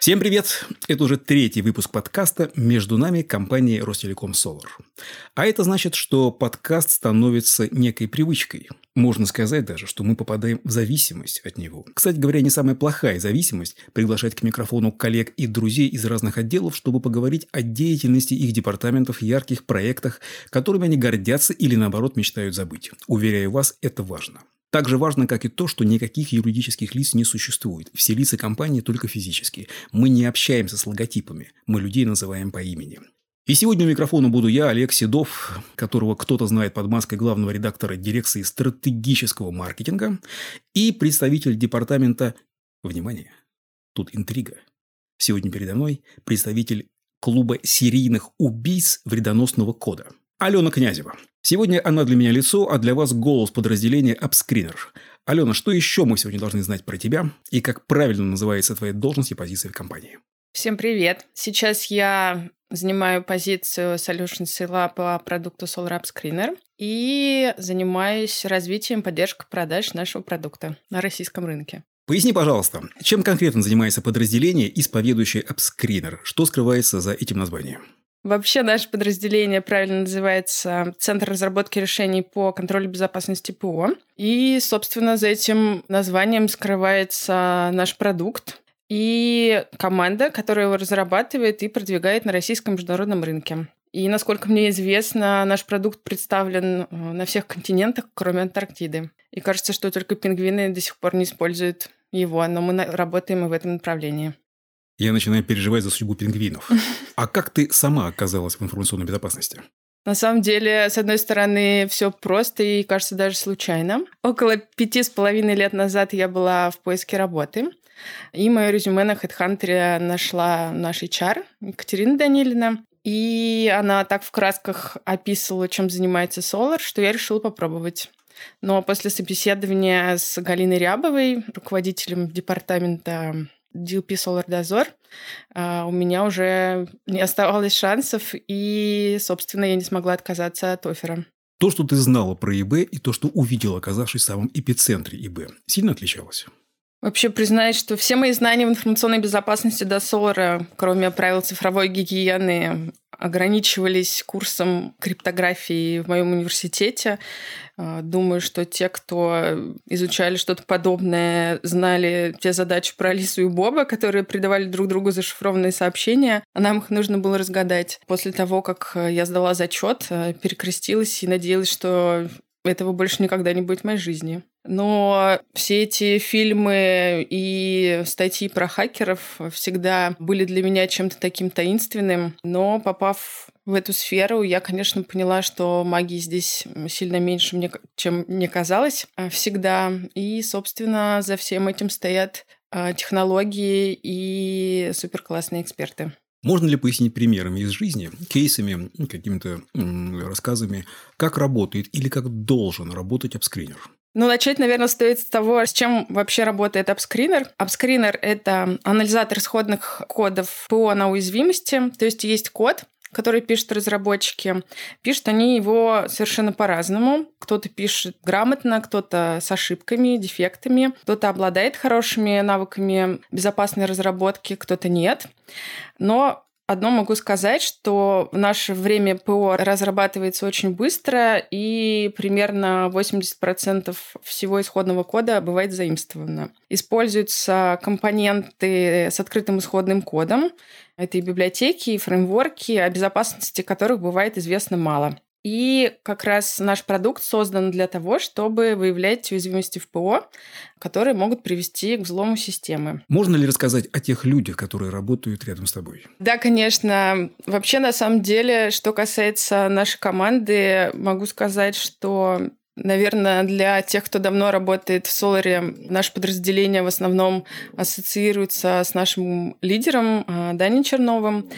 Всем привет! Это уже третий выпуск подкаста «Между нами» компании Ростелеком Solar. А это значит, что подкаст становится некой привычкой. Можно сказать даже, что мы попадаем в зависимость от него. Кстати говоря, не самая плохая зависимость – приглашать к микрофону коллег и друзей из разных отделов, чтобы поговорить о деятельности их департаментов, ярких проектах, которыми они гордятся или наоборот мечтают забыть. Уверяю вас, это важно. Также важно, как и то, что никаких юридических лиц не существует. Все лица компании только физические. Мы не общаемся с логотипами. Мы людей называем по имени. И сегодня у микрофона буду я, Олег Седов, которого кто-то знает под маской главного редактора дирекции стратегического маркетинга и представитель департамента... Внимание! Тут интрига. Сегодня передо мной представитель клуба серийных убийц вредоносного кода. Алена Князева. Сегодня она для меня лицо, а для вас голос подразделения AppScreener. Алена, что еще мы сегодня должны знать про тебя и как правильно называется твоя должность и позиция в компании? Всем привет! Сейчас я занимаю позицию Solution Sale по продукту Solar App и занимаюсь развитием поддержкой продаж нашего продукта на российском рынке. Поясни, пожалуйста, чем конкретно занимается подразделение, исповедующее AppScreener? Что скрывается за этим названием? Вообще наше подразделение правильно называется Центр разработки решений по контролю безопасности ПО. И, собственно, за этим названием скрывается наш продукт и команда, которая его разрабатывает и продвигает на российском международном рынке. И, насколько мне известно, наш продукт представлен э, на всех континентах, кроме Антарктиды. И кажется, что только пингвины до сих пор не используют его, но мы работаем и в этом направлении я начинаю переживать за судьбу пингвинов. А как ты сама оказалась в информационной безопасности? На самом деле, с одной стороны, все просто и, кажется, даже случайно. Около пяти с половиной лет назад я была в поиске работы. И мое резюме на HeadHunter нашла наш HR Екатерина Данилина. И она так в красках описывала, чем занимается Solar, что я решила попробовать. Но после собеседования с Галиной Рябовой, руководителем департамента Dozor, а, у меня уже не оставалось шансов, и, собственно, я не смогла отказаться от оффера. То, что ты знала про ИБ, и то, что увидела, оказавшись в самом эпицентре ИБ, сильно отличалось? Вообще признаюсь, что все мои знания в информационной безопасности до Солара, кроме правил цифровой гигиены, ограничивались курсом криптографии в моем университете. А, думаю, что те, кто изучали что-то подобное, знали те задачи про Алису и Боба, которые придавали друг другу зашифрованные сообщения, а нам их нужно было разгадать. После того, как я сдала зачет, перекрестилась и надеялась, что этого больше никогда не будет в моей жизни. Но все эти фильмы и статьи про хакеров всегда были для меня чем-то таким таинственным. Но попав в эту сферу, я, конечно, поняла, что магии здесь сильно меньше, мне, чем мне казалось а, всегда. И, собственно, за всем этим стоят а, технологии и суперклассные эксперты. Можно ли пояснить примерами из жизни, кейсами, ну, какими-то рассказами, как работает или как должен работать апскринер? Ну, начать, наверное, стоит с того, с чем вообще работает AppScreener. AppScreener — это анализатор исходных кодов ПО на уязвимости. То есть есть код, который пишут разработчики. Пишут они его совершенно по-разному. Кто-то пишет грамотно, кто-то с ошибками, дефектами, кто-то обладает хорошими навыками безопасной разработки, кто-то нет. Но Одно могу сказать, что в наше время ПО разрабатывается очень быстро, и примерно 80% всего исходного кода бывает заимствовано. Используются компоненты с открытым исходным кодом. Это и библиотеки, и фреймворки, о безопасности которых бывает известно мало. И как раз наш продукт создан для того, чтобы выявлять уязвимости в ПО, которые могут привести к взлому системы. Можно ли рассказать о тех людях, которые работают рядом с тобой? Да, конечно. Вообще, на самом деле, что касается нашей команды, могу сказать, что Наверное, для тех, кто давно работает в Соларе, наше подразделение в основном ассоциируется с нашим лидером а, Даней Черновым.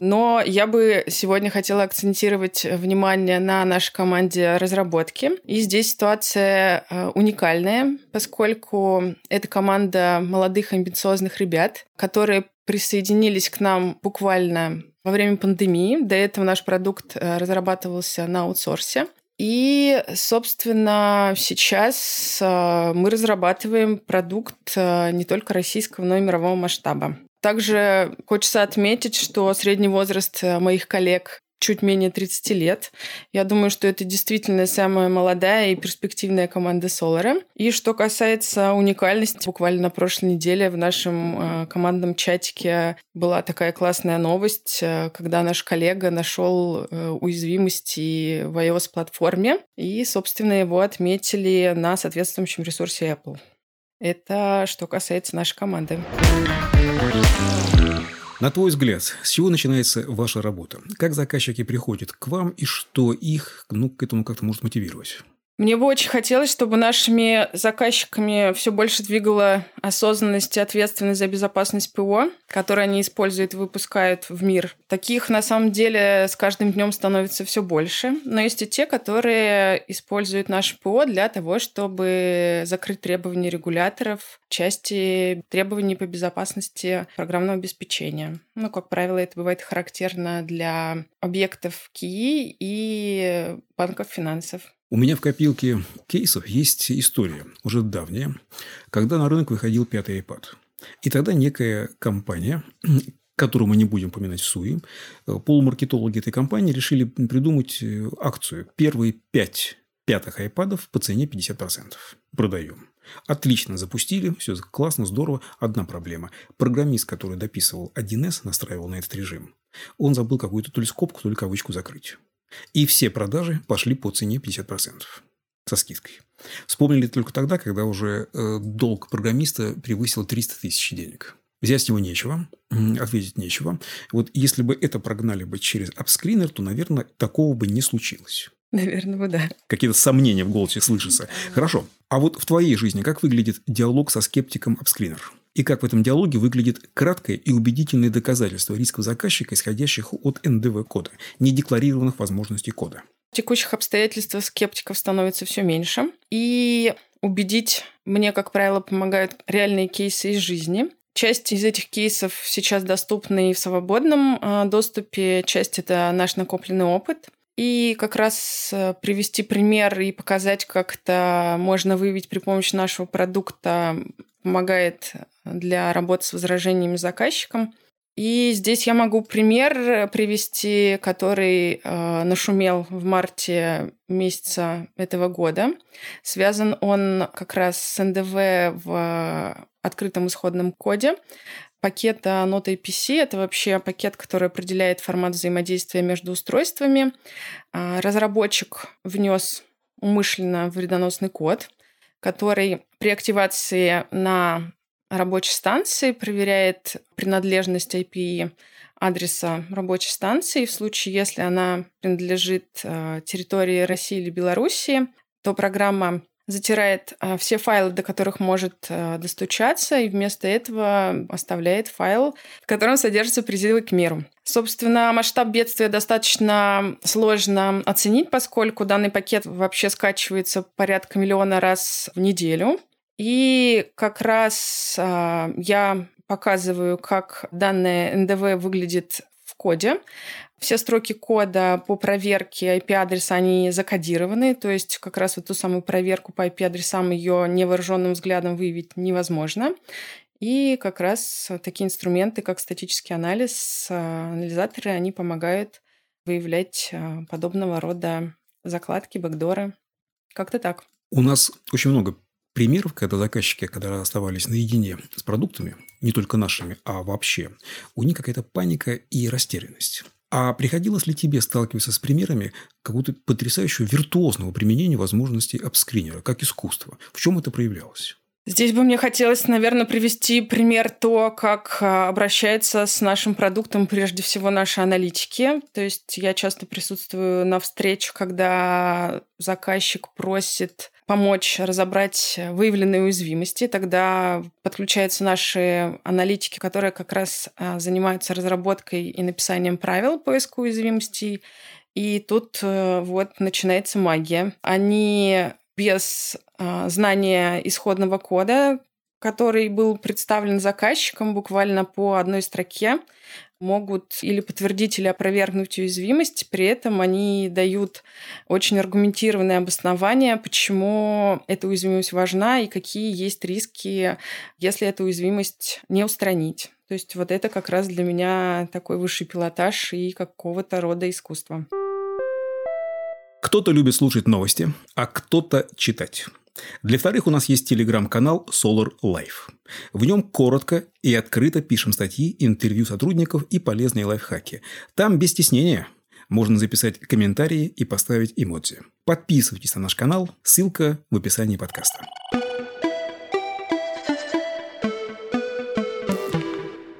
Но я бы сегодня хотела акцентировать внимание на нашей команде разработки. И здесь ситуация а, уникальная, поскольку это команда молодых амбициозных ребят, которые присоединились к нам буквально во время пандемии. До этого наш продукт а, разрабатывался на аутсорсе. И, собственно, сейчас э, мы разрабатываем продукт э, не только российского, но и мирового масштаба. Также хочется отметить, что средний возраст моих коллег чуть менее 30 лет. Я думаю, что это действительно самая молодая и перспективная команда Солара. И что касается уникальности, буквально на прошлой неделе в нашем э, командном чатике была такая классная новость, э, когда наш коллега нашел э, уязвимости в iOS-платформе, и, собственно, его отметили на соответствующем ресурсе Apple. Это что касается нашей команды. На твой взгляд, с чего начинается ваша работа? Как заказчики приходят к вам и что их ну, к этому как-то может мотивировать? Мне бы очень хотелось, чтобы нашими заказчиками все больше двигала осознанность и ответственность за безопасность ПО, которые они используют и выпускают в мир. Таких, на самом деле, с каждым днем становится все больше. Но есть и те, которые используют наше ПО для того, чтобы закрыть требования регуляторов части требований по безопасности программного обеспечения. Ну, как правило, это бывает характерно для объектов КИИ и банков финансов. У меня в копилке кейсов есть история, уже давняя, когда на рынок выходил пятый iPad. И тогда некая компания, которую мы не будем поминать в СУИ, полумаркетологи этой компании решили придумать э, акцию. Первые пять пятых айпадов по цене 50%. Продаем. Отлично запустили, все классно, здорово. Одна проблема. Программист, который дописывал 1С, настраивал на этот режим, он забыл какую-то то ли скобку, то ли кавычку закрыть. И все продажи пошли по цене 50% со скидкой. Вспомнили только тогда, когда уже э, долг программиста превысил 300 тысяч денег. Взять с него нечего, ответить нечего. Вот если бы это прогнали бы через апскринер, то, наверное, такого бы не случилось. Наверное, бы да. Какие-то сомнения в голосе слышатся. Хорошо. А вот в твоей жизни как выглядит диалог со скептиком апскринер? И как в этом диалоге выглядит краткое и убедительное доказательство рисков заказчика, исходящих от НДВ-кода, недекларированных возможностей кода. В текущих обстоятельствах скептиков становится все меньше. И убедить мне, как правило, помогают реальные кейсы из жизни. Часть из этих кейсов сейчас доступны и в свободном а, доступе, часть — это наш накопленный опыт. И как раз э, привести пример и показать, как это можно выявить при помощи нашего продукта помогает для работы с возражениями заказчиком. И здесь я могу пример привести, который э, нашумел в марте месяца этого года. Связан он как раз с НДВ в открытом исходном коде пакета Node APC. Это вообще пакет, который определяет формат взаимодействия между устройствами. А, разработчик внес умышленно вредоносный код, который при активации на рабочей станции проверяет принадлежность IP адреса рабочей станции. В случае, если она принадлежит э, территории России или Белоруссии, то программа затирает э, все файлы, до которых может э, достучаться, и вместо этого оставляет файл, в котором содержатся призывы к миру. Собственно, масштаб бедствия достаточно сложно оценить, поскольку данный пакет вообще скачивается порядка миллиона раз в неделю. И как раз а, я показываю, как данное НДВ выглядит в коде. Все строки кода по проверке IP-адреса, они закодированы, то есть как раз вот ту самую проверку по IP-адресам ее невооруженным взглядом выявить невозможно. И как раз такие инструменты, как статический анализ, а, анализаторы, они помогают выявлять а, подобного рода закладки, бэкдоры. Как-то так. У нас очень много примеров, когда заказчики, когда оставались наедине с продуктами, не только нашими, а вообще, у них какая-то паника и растерянность. А приходилось ли тебе сталкиваться с примерами какого-то потрясающего виртуозного применения возможностей апскринера, как искусства? В чем это проявлялось? Здесь бы мне хотелось, наверное, привести пример то, как а, обращается с нашим продуктом прежде всего наши аналитики. То есть я часто присутствую на встречах, когда заказчик просит помочь разобрать выявленные уязвимости. Тогда подключаются наши аналитики, которые как раз а, занимаются разработкой и написанием правил поиска уязвимостей. И тут э, вот начинается магия. Они без э, знания исходного кода, который был представлен заказчиком буквально по одной строке, могут или подтвердить, или опровергнуть уязвимость. При этом они дают очень аргументированное обоснование, почему эта уязвимость важна и какие есть риски, если эту уязвимость не устранить. То есть вот это как раз для меня такой высший пилотаж и какого-то рода искусство. Кто-то любит слушать новости, а кто-то читать. Для вторых у нас есть телеграм-канал Solar Life. В нем коротко и открыто пишем статьи, интервью сотрудников и полезные лайфхаки. Там без стеснения можно записать комментарии и поставить эмодзи. Подписывайтесь на наш канал, ссылка в описании подкаста.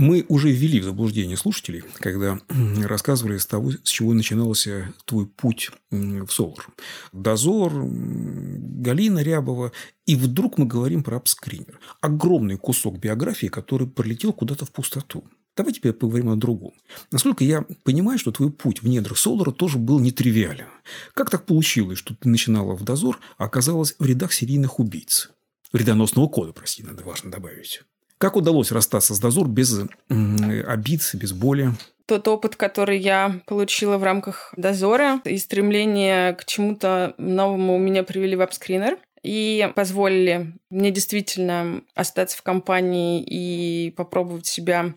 Мы уже ввели в заблуждение слушателей, когда рассказывали с того, с чего начинался твой путь в Солар. Дозор, Галина Рябова. И вдруг мы говорим про апскринер. Огромный кусок биографии, который пролетел куда-то в пустоту. Давай теперь поговорим о другом. Насколько я понимаю, что твой путь в недрах Солара тоже был нетривиален. Как так получилось, что ты начинала в дозор, а оказалась в рядах серийных убийц? Вредоносного кода, прости, надо важно добавить. Как удалось расстаться с дозор без обид, без боли? тот опыт, который я получила в рамках дозора и стремление к чему-то новому меня привели в апскринер и позволили мне действительно остаться в компании и попробовать себя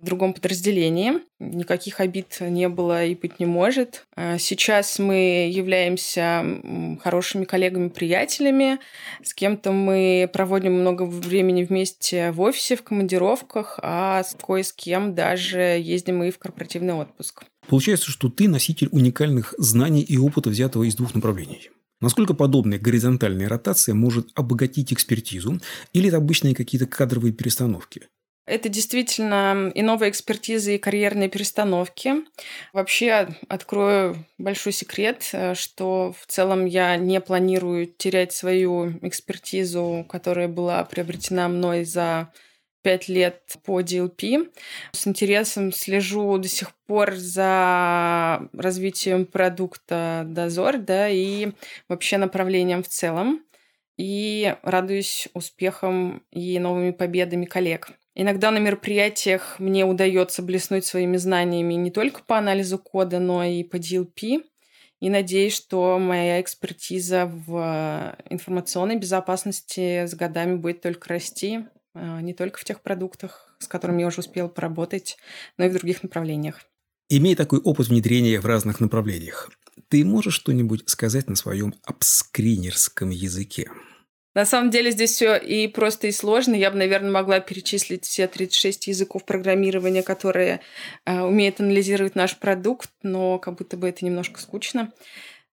в другом подразделении. Никаких обид не было и быть не может. А сейчас мы являемся хорошими коллегами, приятелями. С кем-то мы проводим много времени вместе в офисе, в командировках, а с кое с кем даже ездим и в корпоративный отпуск. Получается, что ты носитель уникальных знаний и опыта, взятого из двух направлений. Насколько подобная горизонтальная ротация может обогатить экспертизу или это обычные какие-то кадровые перестановки? Это действительно и новая экспертиза, и карьерные перестановки. Вообще, открою большой секрет, э, что в целом я не планирую терять свою экспертизу, которая была приобретена мной за пять лет по DLP. С интересом слежу до сих пор за развитием продукта Дозор, да, и вообще направлением в целом. И радуюсь успехам и новыми победами коллег. Иногда на мероприятиях мне удается блеснуть своими знаниями не только по анализу кода, но и по DLP. И надеюсь, что моя экспертиза в информационной безопасности с годами будет только расти, не только в тех продуктах, с которыми я уже успела поработать, но и в других направлениях. Имея такой опыт внедрения в разных направлениях, ты можешь что-нибудь сказать на своем апскринерском языке? На самом деле здесь все и просто, и сложно. Я бы, наверное, могла перечислить все 36 языков программирования, которые э, умеют анализировать наш продукт, но как будто бы это немножко скучно.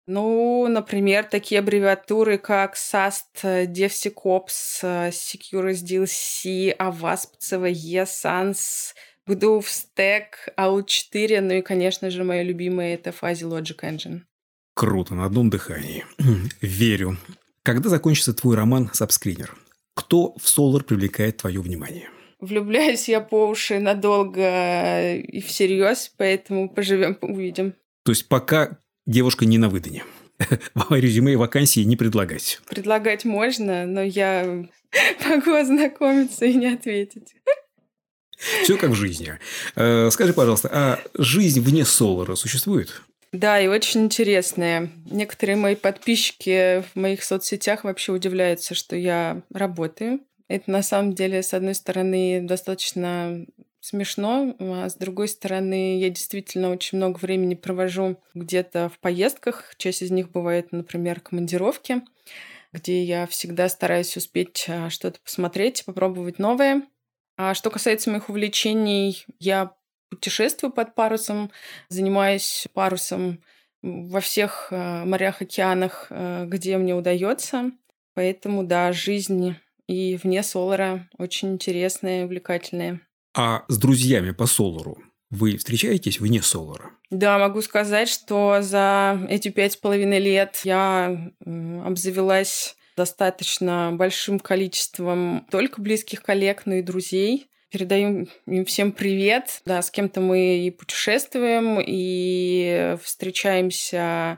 Ну, например, такие аббревиатуры, как SAST, DevSecOps, Secure SDLC, AWASP, CVE, SANS, Gdoof, Stack, AL4, ну и, конечно же, мое любимое – это Fuzzy Logic Engine. Круто, на одном дыхании. Верю. Когда закончится твой роман «Сабскринер»? Кто в Solar привлекает твое внимание? Влюбляюсь я по уши надолго и всерьез, поэтому поживем, увидим. То есть пока девушка не на выдане. Резюме и вакансии не предлагать. Предлагать можно, но я могу ознакомиться и не ответить. Все как в жизни. Э, скажи, пожалуйста, а жизнь вне Солара существует? Да, и очень интересные. Некоторые мои подписчики в моих соцсетях вообще удивляются, что я работаю. Это на самом деле, с одной стороны, достаточно смешно, а с другой стороны, я действительно очень много времени провожу где-то в поездках. Часть из них бывает, например, командировки, где я всегда стараюсь успеть а, что-то посмотреть, попробовать новое. А что касается моих увлечений, я путешествую под парусом, занимаюсь парусом во всех э, морях, океанах, э, где мне удается. Поэтому, да, жизнь и вне Солара очень интересная и увлекательная. А с друзьями по Солару вы встречаетесь вне Солара? Да, могу сказать, что за эти пять с половиной лет я обзавелась достаточно большим количеством только близких коллег, но и друзей. Передаю им всем привет. Да, с кем-то мы и путешествуем, и встречаемся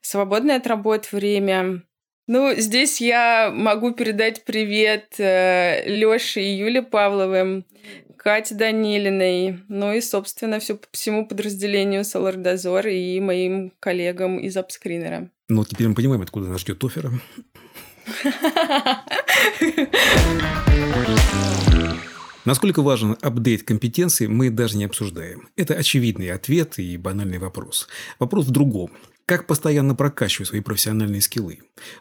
свободное от работы время. Ну, здесь я могу передать привет э, Лёше и Юле Павловым. Кате Данилиной, ну и, собственно, все, всему подразделению Dozor и моим коллегам из апскринера. Ну, теперь мы понимаем, откуда нас ждет оффера. Насколько важен апдейт компетенций, мы даже не обсуждаем. Это очевидный ответ и банальный вопрос. Вопрос в другом. Как постоянно прокачивать свои профессиональные скиллы?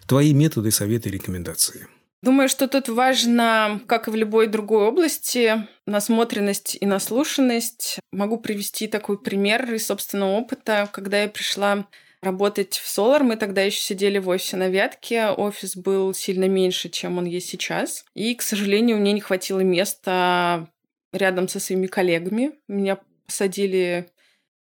Твои методы, советы и рекомендации. Думаю, что тут важно, как и в любой другой области, насмотренность и наслушанность. Могу привести такой пример из собственного опыта. Когда я пришла работать в Solar. Мы тогда еще сидели в офисе на Вятке. Офис был сильно меньше, чем он есть сейчас. И, к сожалению, мне не хватило места рядом со своими коллегами. Меня посадили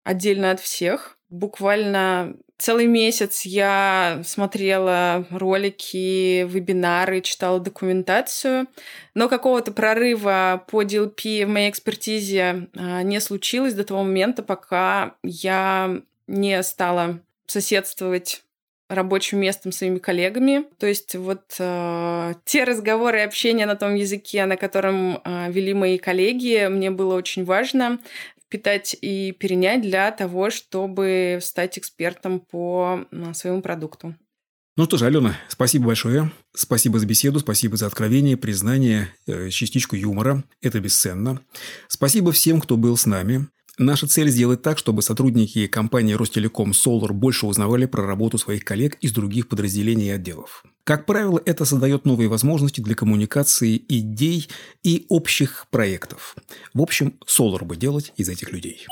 отдельно от всех. Буквально целый месяц я смотрела ролики, вебинары, читала документацию, но какого-то прорыва по DLP в моей экспертизе а, не случилось до того момента, пока я не стала соседствовать рабочим местом своими коллегами. То есть вот э, те разговоры и общение на том языке, на котором э, вели мои коллеги, мне было очень важно впитать и перенять для того, чтобы стать экспертом по своему продукту. Ну что же, Алена, спасибо большое. Спасибо за беседу, спасибо за откровение, признание, э, частичку юмора. Это бесценно. Спасибо всем, кто был с нами. Наша цель сделать так, чтобы сотрудники компании Ростелеком Solar больше узнавали про работу своих коллег из других подразделений и отделов. Как правило, это создает новые возможности для коммуникации идей и общих проектов. В общем, Solar бы делать из этих людей.